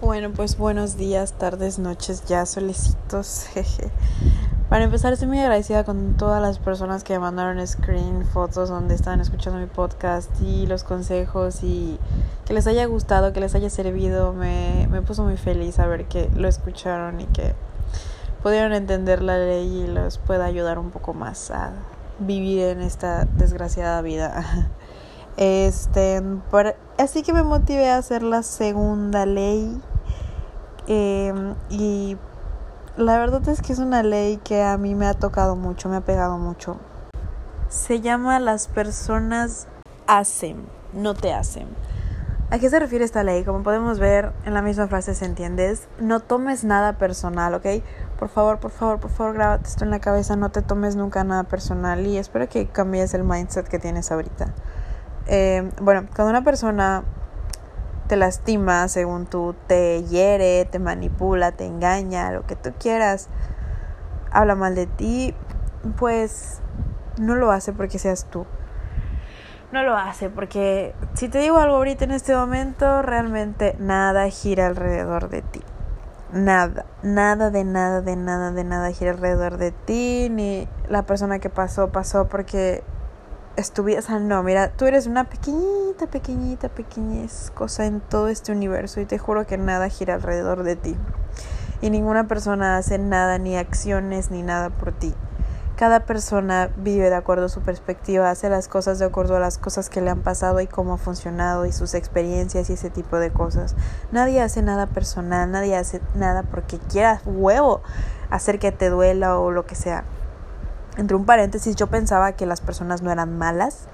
Bueno, pues buenos días, tardes, noches, ya solecitos. Jeje. Para empezar, estoy muy agradecida con todas las personas que me mandaron screen, fotos donde estaban escuchando mi podcast y los consejos y que les haya gustado, que les haya servido. Me, me puso muy feliz saber que lo escucharon y que pudieron entender la ley y los pueda ayudar un poco más a vivir en esta desgraciada vida. Este, así que me motivé a hacer la segunda ley. Eh, y la verdad es que es una ley que a mí me ha tocado mucho, me ha pegado mucho. Se llama las personas hacen, no te hacen. ¿A qué se refiere esta ley? Como podemos ver en la misma frase se entiende, es no tomes nada personal, ¿ok? Por favor, por favor, por favor, grábate esto en la cabeza, no te tomes nunca nada personal y espero que cambies el mindset que tienes ahorita. Eh, bueno, cuando una persona te lastima, según tú, te hiere, te manipula, te engaña, lo que tú quieras, habla mal de ti, pues no lo hace porque seas tú. No lo hace porque si te digo algo ahorita en este momento, realmente nada gira alrededor de ti. Nada, nada de nada, de nada, de nada gira alrededor de ti, ni la persona que pasó, pasó porque estuvieras, o sea, no, mira, tú eres una pequeñita, pequeñita, pequeñez cosa en todo este universo y te juro que nada gira alrededor de ti. Y ninguna persona hace nada, ni acciones, ni nada por ti. Cada persona vive de acuerdo a su perspectiva, hace las cosas de acuerdo a las cosas que le han pasado y cómo ha funcionado y sus experiencias y ese tipo de cosas. Nadie hace nada personal, nadie hace nada porque quiera huevo hacer que te duela o lo que sea entre un paréntesis, yo pensaba que las personas no eran malas.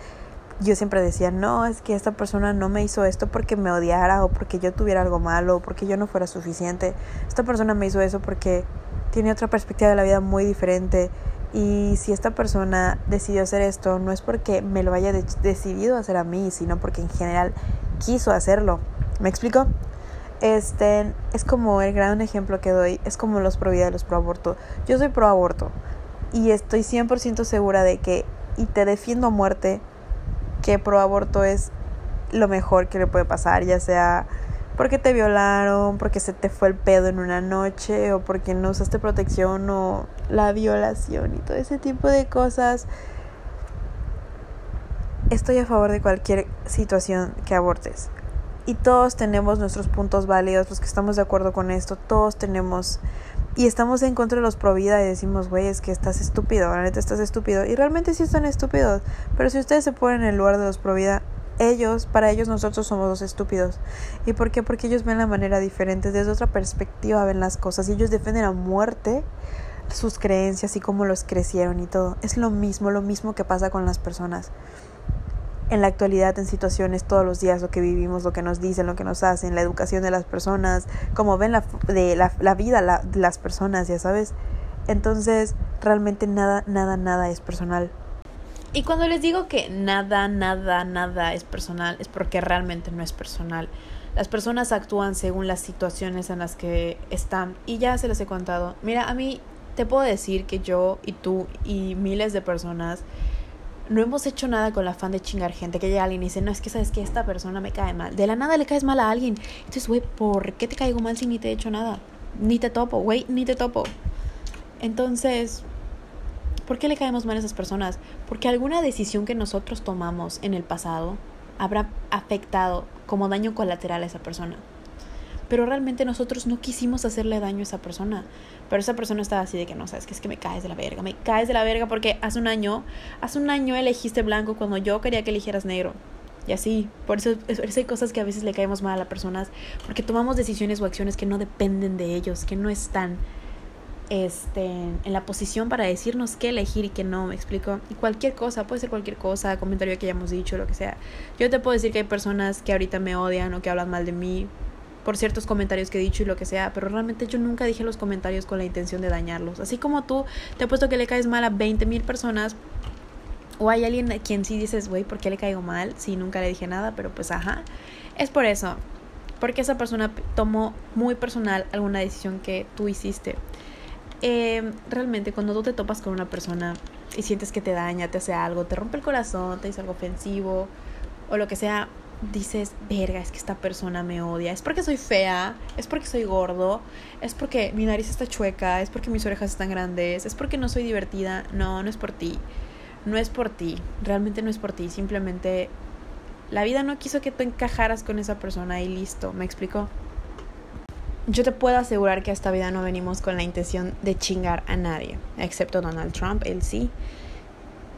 Yo siempre decía, no, es que esta persona no me hizo esto porque me odiara o porque yo tuviera algo malo o porque yo no fuera suficiente. Esta persona me hizo eso porque tiene otra perspectiva de la vida muy diferente. Y si esta persona decidió hacer esto, no es porque me lo haya decidido hacer a mí, sino porque en general quiso hacerlo. ¿Me explico? Este es como el gran ejemplo que doy, es como los pro vida y los pro aborto. Yo soy pro aborto y estoy 100% segura de que, y te defiendo a muerte, que pro aborto es lo mejor que le puede pasar, ya sea porque te violaron, porque se te fue el pedo en una noche, o porque no usaste protección, o la violación y todo ese tipo de cosas. Estoy a favor de cualquier situación que abortes. Y todos tenemos nuestros puntos válidos, los que estamos de acuerdo con esto, todos tenemos y estamos en contra de los pro vida y decimos, güey, es que estás estúpido, realmente estás estúpido. Y realmente sí están estúpidos. Pero si ustedes se ponen en el lugar de los pro vida, ellos, para ellos nosotros somos los estúpidos. ¿Y por qué? Porque ellos ven la manera diferente, desde otra perspectiva ven las cosas y ellos defienden a muerte sus creencias y cómo los crecieron y todo. Es lo mismo, lo mismo que pasa con las personas en la actualidad en situaciones todos los días, lo que vivimos, lo que nos dicen, lo que nos hacen, la educación de las personas, cómo ven la, de la, la vida la, de las personas, ya sabes. Entonces, realmente nada, nada, nada es personal. Y cuando les digo que nada, nada, nada es personal, es porque realmente no es personal. Las personas actúan según las situaciones en las que están. Y ya se les he contado. Mira, a mí te puedo decir que yo y tú y miles de personas no hemos hecho nada con la afán de chingar gente. Que llega alguien y dice, no, es que sabes que esta persona me cae mal. De la nada le caes mal a alguien. Entonces, güey, ¿por qué te caigo mal si ni te he hecho nada? Ni te topo, güey, ni te topo. Entonces, ¿por qué le caemos mal a esas personas? Porque alguna decisión que nosotros tomamos en el pasado habrá afectado como daño colateral a esa persona pero realmente nosotros no quisimos hacerle daño a esa persona. Pero esa persona estaba así de que no, sabes que es que me caes de la verga, me caes de la verga porque hace un año, hace un año elegiste blanco cuando yo quería que eligieras negro. Y así, por eso, por eso hay cosas que a veces le caemos mal a las personas, porque tomamos decisiones o acciones que no dependen de ellos, que no están este, en la posición para decirnos qué elegir y qué no, me explico. Y cualquier cosa, puede ser cualquier cosa, comentario que hayamos dicho, lo que sea. Yo te puedo decir que hay personas que ahorita me odian o que hablan mal de mí por ciertos comentarios que he dicho y lo que sea, pero realmente yo nunca dije los comentarios con la intención de dañarlos. Así como tú te he puesto que le caes mal a 20 mil personas, o hay alguien a quien sí dices, güey, ¿por qué le caigo mal? Sí, nunca le dije nada, pero pues ajá. Es por eso, porque esa persona tomó muy personal alguna decisión que tú hiciste. Eh, realmente cuando tú te topas con una persona y sientes que te daña, te hace algo, te rompe el corazón, te dice algo ofensivo o lo que sea, dices, verga, es que esta persona me odia. Es porque soy fea, es porque soy gordo, es porque mi nariz está chueca, es porque mis orejas están grandes, es porque no soy divertida. No, no es por ti. No es por ti. Realmente no es por ti. Simplemente la vida no quiso que tú encajaras con esa persona y listo. ¿Me explico? Yo te puedo asegurar que a esta vida no venimos con la intención de chingar a nadie, excepto Donald Trump, él sí,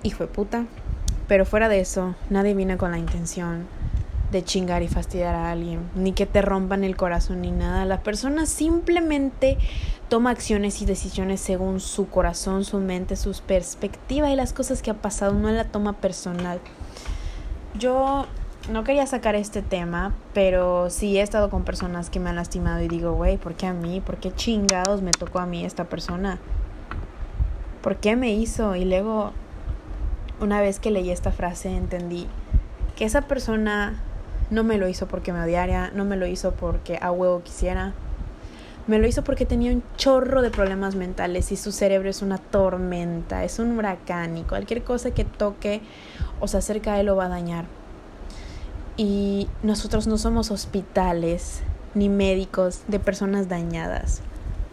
hijo de puta. Pero fuera de eso, nadie viene con la intención de chingar y fastidiar a alguien, ni que te rompan el corazón ni nada. La persona simplemente toma acciones y decisiones según su corazón, su mente, sus perspectivas y las cosas que ha pasado, no la toma personal. Yo no quería sacar este tema, pero sí he estado con personas que me han lastimado y digo, güey, ¿por qué a mí? ¿Por qué chingados me tocó a mí esta persona? ¿Por qué me hizo? Y luego, una vez que leí esta frase, entendí que esa persona no me lo hizo porque me odiara, no me lo hizo porque a huevo quisiera. Me lo hizo porque tenía un chorro de problemas mentales y su cerebro es una tormenta, es un huracán y cualquier cosa que toque o se acerca a él lo va a dañar. Y nosotros no somos hospitales ni médicos de personas dañadas.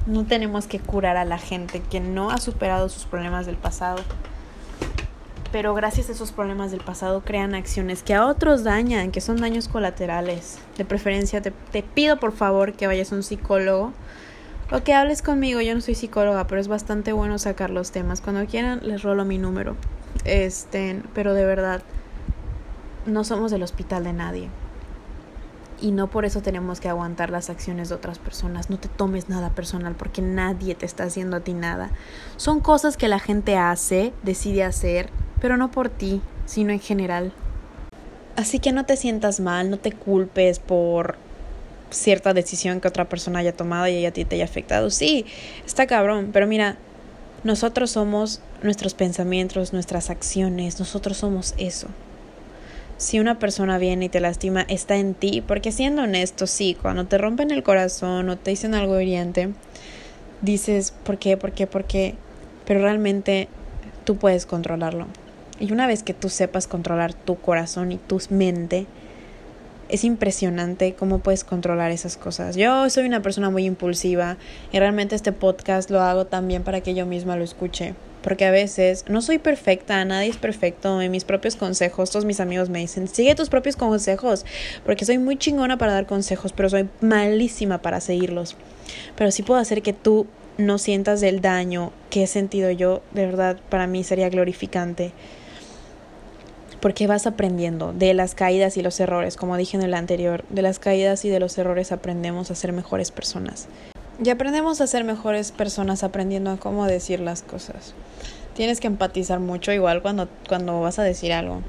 No tenemos que curar a la gente que no ha superado sus problemas del pasado. Pero gracias a esos problemas del pasado crean acciones que a otros dañan, que son daños colaterales. De preferencia te, te pido por favor que vayas a un psicólogo o que hables conmigo. Yo no soy psicóloga, pero es bastante bueno sacar los temas. Cuando quieran les rolo mi número. Este, pero de verdad no somos el hospital de nadie. Y no por eso tenemos que aguantar las acciones de otras personas. No te tomes nada personal porque nadie te está haciendo a ti nada. Son cosas que la gente hace, decide hacer, pero no por ti, sino en general. Así que no te sientas mal, no te culpes por cierta decisión que otra persona haya tomado y a ti te haya afectado. Sí, está cabrón, pero mira, nosotros somos nuestros pensamientos, nuestras acciones, nosotros somos eso si una persona viene y te lastima, está en ti, porque siendo honesto, sí, cuando te rompen el corazón o te dicen algo hiriente, dices, ¿por qué? ¿Por qué? ¿Por qué? Pero realmente tú puedes controlarlo. Y una vez que tú sepas controlar tu corazón y tu mente, es impresionante cómo puedes controlar esas cosas. Yo soy una persona muy impulsiva y realmente este podcast lo hago también para que yo misma lo escuche porque a veces no soy perfecta, nadie es perfecto en mis propios consejos. Todos mis amigos me dicen, sigue tus propios consejos, porque soy muy chingona para dar consejos, pero soy malísima para seguirlos. Pero sí puedo hacer que tú no sientas el daño que he sentido yo, de verdad, para mí sería glorificante. Porque vas aprendiendo de las caídas y los errores, como dije en el anterior, de las caídas y de los errores aprendemos a ser mejores personas. Y aprendemos a ser mejores personas aprendiendo a cómo decir las cosas. Tienes que empatizar mucho igual cuando, cuando vas a decir algo.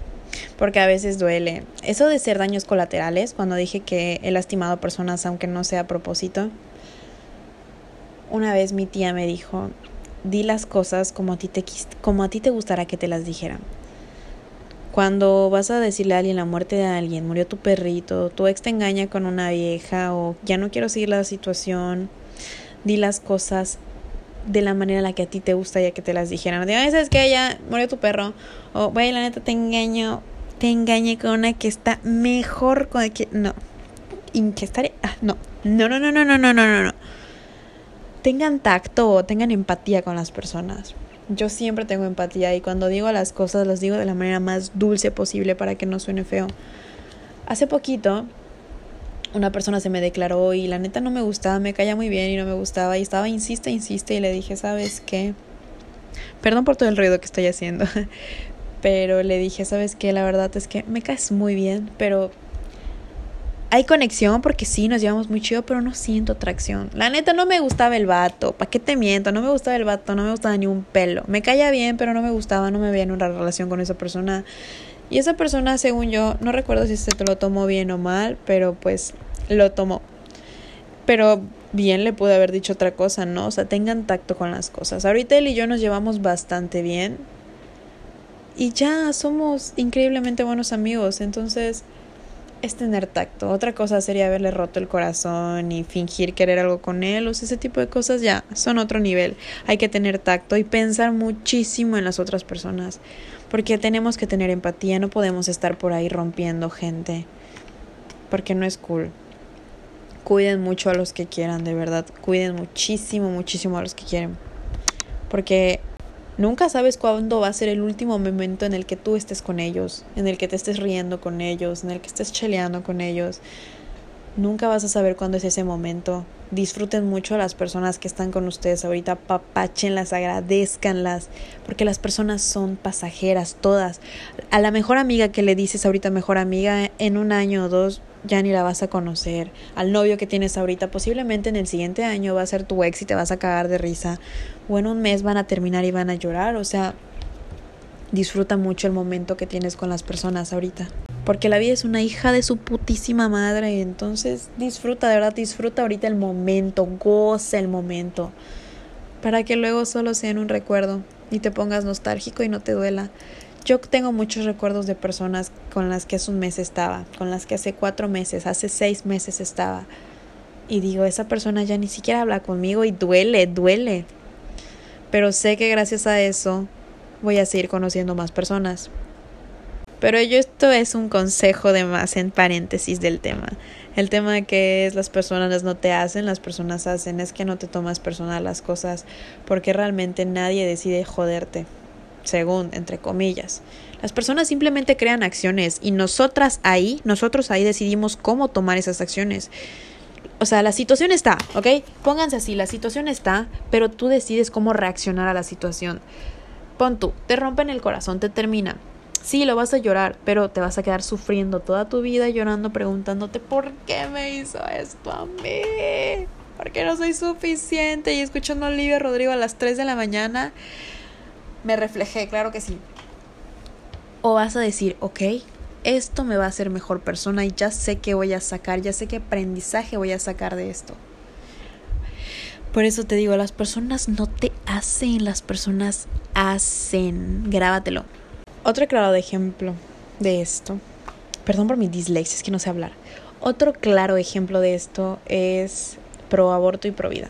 Porque a veces duele. Eso de ser daños colaterales, cuando dije que he lastimado personas aunque no sea a propósito. Una vez mi tía me dijo, di las cosas como a ti te, como a ti te gustará que te las dijeran. Cuando vas a decirle a alguien la muerte de alguien, murió tu perrito, tu ex te engaña con una vieja o ya no quiero seguir la situación, di las cosas de la manera en la que a ti te gusta ya que te las dijeran. No digas, es que ya murió tu perro. O, güey, la neta te engaño. Te engañé con una que está mejor con que. No. ¿Y que estaré? Ah, no. No, no, no, no, no, no, no, no. Tengan tacto, tengan empatía con las personas. Yo siempre tengo empatía y cuando digo las cosas las digo de la manera más dulce posible para que no suene feo. Hace poquito una persona se me declaró y la neta no me gustaba, me caía muy bien y no me gustaba y estaba insiste, insiste y le dije, ¿sabes qué? Perdón por todo el ruido que estoy haciendo, pero le dije, ¿sabes qué? La verdad es que me caes muy bien, pero hay conexión porque sí, nos llevamos muy chido, pero no siento atracción. La neta no me gustaba el vato, ¿para qué te miento? No me gustaba el vato, no me gustaba ni un pelo. Me caía bien, pero no me gustaba, no me veía en una relación con esa persona. Y esa persona, según yo, no recuerdo si se te lo tomó bien o mal, pero pues lo tomó. Pero bien le pude haber dicho otra cosa, ¿no? O sea, tengan tacto con las cosas. Ahorita él y yo nos llevamos bastante bien. Y ya somos increíblemente buenos amigos. Entonces, es tener tacto. Otra cosa sería haberle roto el corazón y fingir querer algo con él. O ese tipo de cosas ya son otro nivel. Hay que tener tacto y pensar muchísimo en las otras personas. Porque tenemos que tener empatía. No podemos estar por ahí rompiendo gente porque no es cool. Cuiden mucho a los que quieran, de verdad. Cuiden muchísimo, muchísimo a los que quieren. Porque nunca sabes cuándo va a ser el último momento en el que tú estés con ellos, en el que te estés riendo con ellos, en el que estés cheleando con ellos. Nunca vas a saber cuándo es ese momento. Disfruten mucho a las personas que están con ustedes ahorita, papáchenlas, agradezcanlas, porque las personas son pasajeras, todas. A la mejor amiga que le dices ahorita mejor amiga, en un año o dos ya ni la vas a conocer. Al novio que tienes ahorita, posiblemente en el siguiente año va a ser tu ex y te vas a cagar de risa. O en un mes van a terminar y van a llorar. O sea, disfruta mucho el momento que tienes con las personas ahorita. Porque la vida es una hija de su putísima madre. Entonces disfruta, de verdad, disfruta ahorita el momento, goza el momento. Para que luego solo sea en un recuerdo y te pongas nostálgico y no te duela. Yo tengo muchos recuerdos de personas con las que hace un mes estaba, con las que hace cuatro meses, hace seis meses estaba. Y digo, esa persona ya ni siquiera habla conmigo y duele, duele. Pero sé que gracias a eso voy a seguir conociendo más personas. Pero yo esto es un consejo de más en paréntesis del tema. El tema que es las personas no te hacen, las personas hacen, es que no te tomas personal las cosas porque realmente nadie decide joderte, según, entre comillas. Las personas simplemente crean acciones y nosotras ahí, nosotros ahí decidimos cómo tomar esas acciones. O sea, la situación está, ¿ok? Pónganse así, la situación está, pero tú decides cómo reaccionar a la situación. Pon tú, te rompen el corazón, te terminan Sí, lo vas a llorar, pero te vas a quedar sufriendo toda tu vida llorando, preguntándote por qué me hizo esto a mí. ¿Por qué no soy suficiente? Y escuchando a Olivia Rodrigo a las 3 de la mañana, me reflejé, claro que sí. O vas a decir, ok, esto me va a hacer mejor persona y ya sé qué voy a sacar, ya sé qué aprendizaje voy a sacar de esto. Por eso te digo, las personas no te hacen, las personas hacen. Grábatelo. Otro claro ejemplo de esto, perdón por mi dislexia, es que no sé hablar. Otro claro ejemplo de esto es pro aborto y pro vida.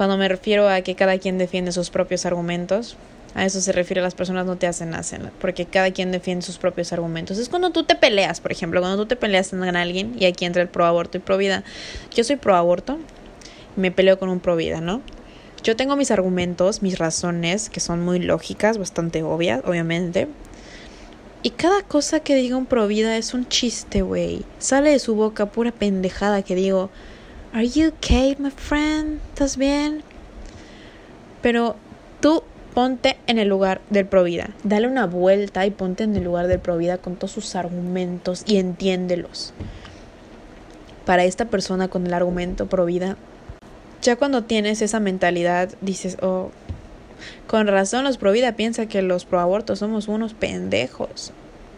Cuando me refiero a que cada quien defiende sus propios argumentos, a eso se refiere las personas no te hacen hacen, porque cada quien defiende sus propios argumentos. Es cuando tú te peleas, por ejemplo, cuando tú te peleas con alguien y aquí entra el pro aborto y pro vida. Yo soy pro aborto, me peleo con un pro vida, ¿no? Yo tengo mis argumentos, mis razones, que son muy lógicas, bastante obvias, obviamente. Y cada cosa que diga un provida es un chiste, güey. Sale de su boca pura pendejada que digo, ¿Are you okay, my friend? ¿Estás bien? Pero tú ponte en el lugar del provida. Dale una vuelta y ponte en el lugar del provida con todos sus argumentos y entiéndelos. Para esta persona con el argumento provida, ya cuando tienes esa mentalidad, dices, oh, con razón los pro vida piensan que los pro abortos somos unos pendejos.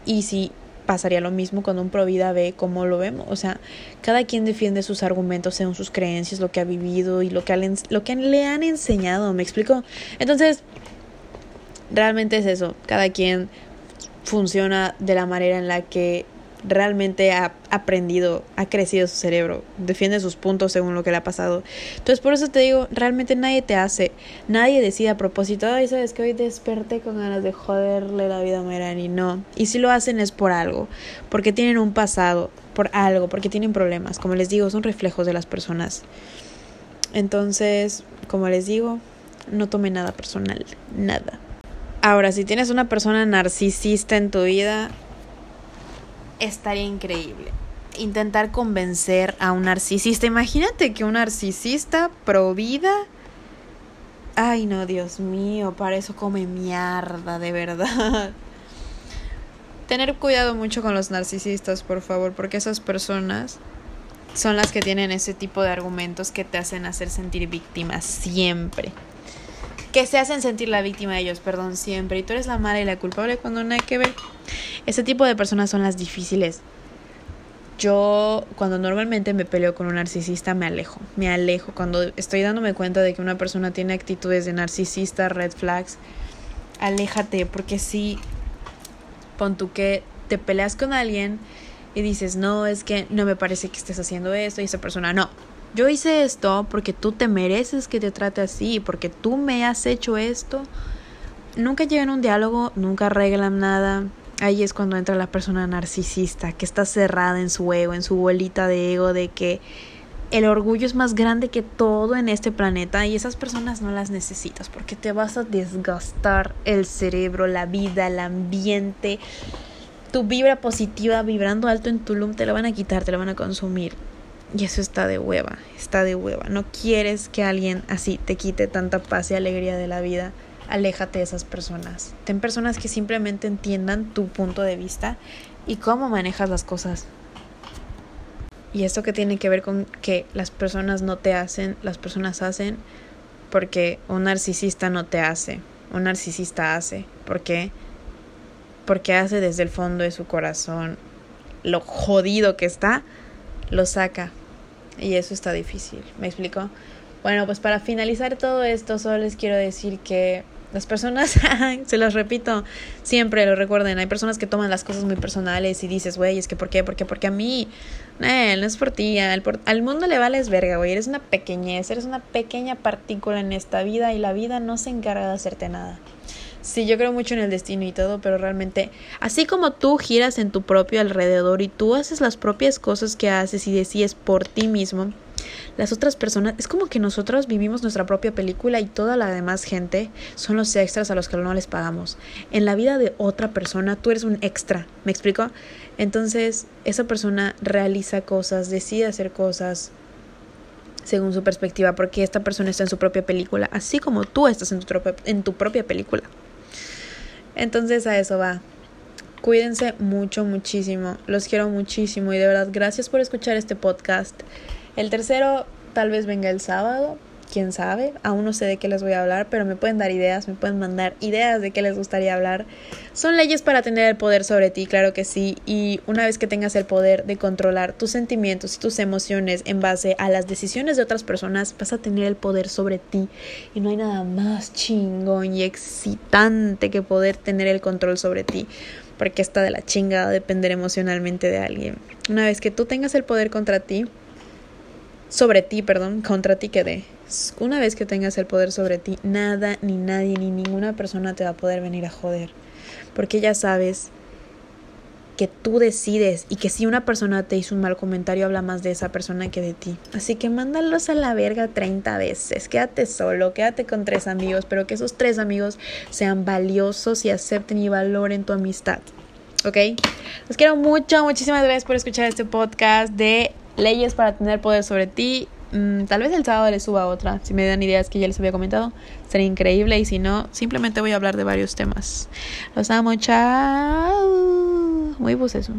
Y si pasaría lo mismo cuando un pro vida ve cómo lo vemos. O sea, cada quien defiende sus argumentos según sus creencias, lo que ha vivido y lo que, lo que le han enseñado. ¿Me explico? Entonces, realmente es eso. Cada quien funciona de la manera en la que realmente ha aprendido, ha crecido su cerebro, defiende sus puntos según lo que le ha pasado. Entonces, por eso te digo, realmente nadie te hace, nadie decide a propósito, ay, sabes que hoy desperté con ganas de joderle la vida a Merani, no. Y si lo hacen es por algo, porque tienen un pasado, por algo, porque tienen problemas. Como les digo, son reflejos de las personas. Entonces, como les digo, no tome nada personal, nada. Ahora, si tienes una persona narcisista en tu vida, estaría increíble. Intentar convencer a un narcisista. Imagínate que un narcisista pro vida. Ay, no, Dios mío, para eso come mierda, de verdad. Tener cuidado mucho con los narcisistas, por favor, porque esas personas son las que tienen ese tipo de argumentos que te hacen hacer sentir víctima siempre que se hacen sentir la víctima de ellos, perdón, siempre. Y tú eres la mala y la culpable cuando no hay que ver. Ese tipo de personas son las difíciles. Yo cuando normalmente me peleo con un narcisista me alejo, me alejo. Cuando estoy dándome cuenta de que una persona tiene actitudes de narcisista, red flags, aléjate, porque si pon tú que te peleas con alguien y dices, no, es que no me parece que estés haciendo esto y esa persona no, yo hice esto porque tú te mereces que te trate así, porque tú me has hecho esto. Nunca llegan a un diálogo, nunca arreglan nada. ahí es cuando entra la persona narcisista, que está cerrada en su ego, en su bolita de ego, de que el orgullo es más grande que todo en este planeta y esas personas no las necesitas porque te vas a desgastar el cerebro, la vida, el ambiente, tu vibra positiva vibrando alto en tu lum te la van a quitar, te la van a consumir. Y eso está de hueva, está de hueva. No quieres que alguien así te quite tanta paz y alegría de la vida. Aléjate de esas personas. Ten personas que simplemente entiendan tu punto de vista y cómo manejas las cosas. Y esto que tiene que ver con que las personas no te hacen, las personas hacen porque un narcisista no te hace, un narcisista hace. ¿Por qué? Porque hace desde el fondo de su corazón lo jodido que está, lo saca. Y eso está difícil, ¿me explico? Bueno, pues para finalizar todo esto, solo les quiero decir que las personas, se los repito, siempre lo recuerden, hay personas que toman las cosas muy personales y dices, güey, es que ¿por qué? ¿Por? Porque a mí, no es por ti, al, al mundo le vales verga, güey, eres una pequeñez, eres una pequeña partícula en esta vida y la vida no se encarga de hacerte nada. Sí, yo creo mucho en el destino y todo, pero realmente, así como tú giras en tu propio alrededor y tú haces las propias cosas que haces y decides por ti mismo, las otras personas, es como que nosotros vivimos nuestra propia película y toda la demás gente son los extras a los que no les pagamos. En la vida de otra persona tú eres un extra, ¿me explico? Entonces esa persona realiza cosas, decide hacer cosas según su perspectiva, porque esta persona está en su propia película, así como tú estás en tu, en tu propia película. Entonces a eso va. Cuídense mucho, muchísimo. Los quiero muchísimo y de verdad gracias por escuchar este podcast. El tercero tal vez venga el sábado, quién sabe, aún no sé de qué les voy a hablar, pero me pueden dar ideas, me pueden mandar ideas de qué les gustaría hablar. Son leyes para tener el poder sobre ti, claro que sí, y una vez que tengas el poder de controlar tus sentimientos y tus emociones en base a las decisiones de otras personas, vas a tener el poder sobre ti y no hay nada más chingón y excitante que poder tener el control sobre ti porque está de la chingada depender emocionalmente de alguien. Una vez que tú tengas el poder contra ti, sobre ti, perdón, contra ti quedé. Una vez que tengas el poder sobre ti, nada, ni nadie, ni ninguna persona te va a poder venir a joder. Porque ya sabes que tú decides y que si una persona te hizo un mal comentario, habla más de esa persona que de ti. Así que mándalos a la verga 30 veces. Quédate solo, quédate con tres amigos, pero que esos tres amigos sean valiosos y acepten y valoren tu amistad. ¿Ok? Los quiero mucho, muchísimas gracias por escuchar este podcast de leyes para tener poder sobre ti. Mm, tal vez el sábado les suba otra, si me dan ideas que ya les había comentado, sería increíble y si no, simplemente voy a hablar de varios temas. Los amo, chao. Muy eso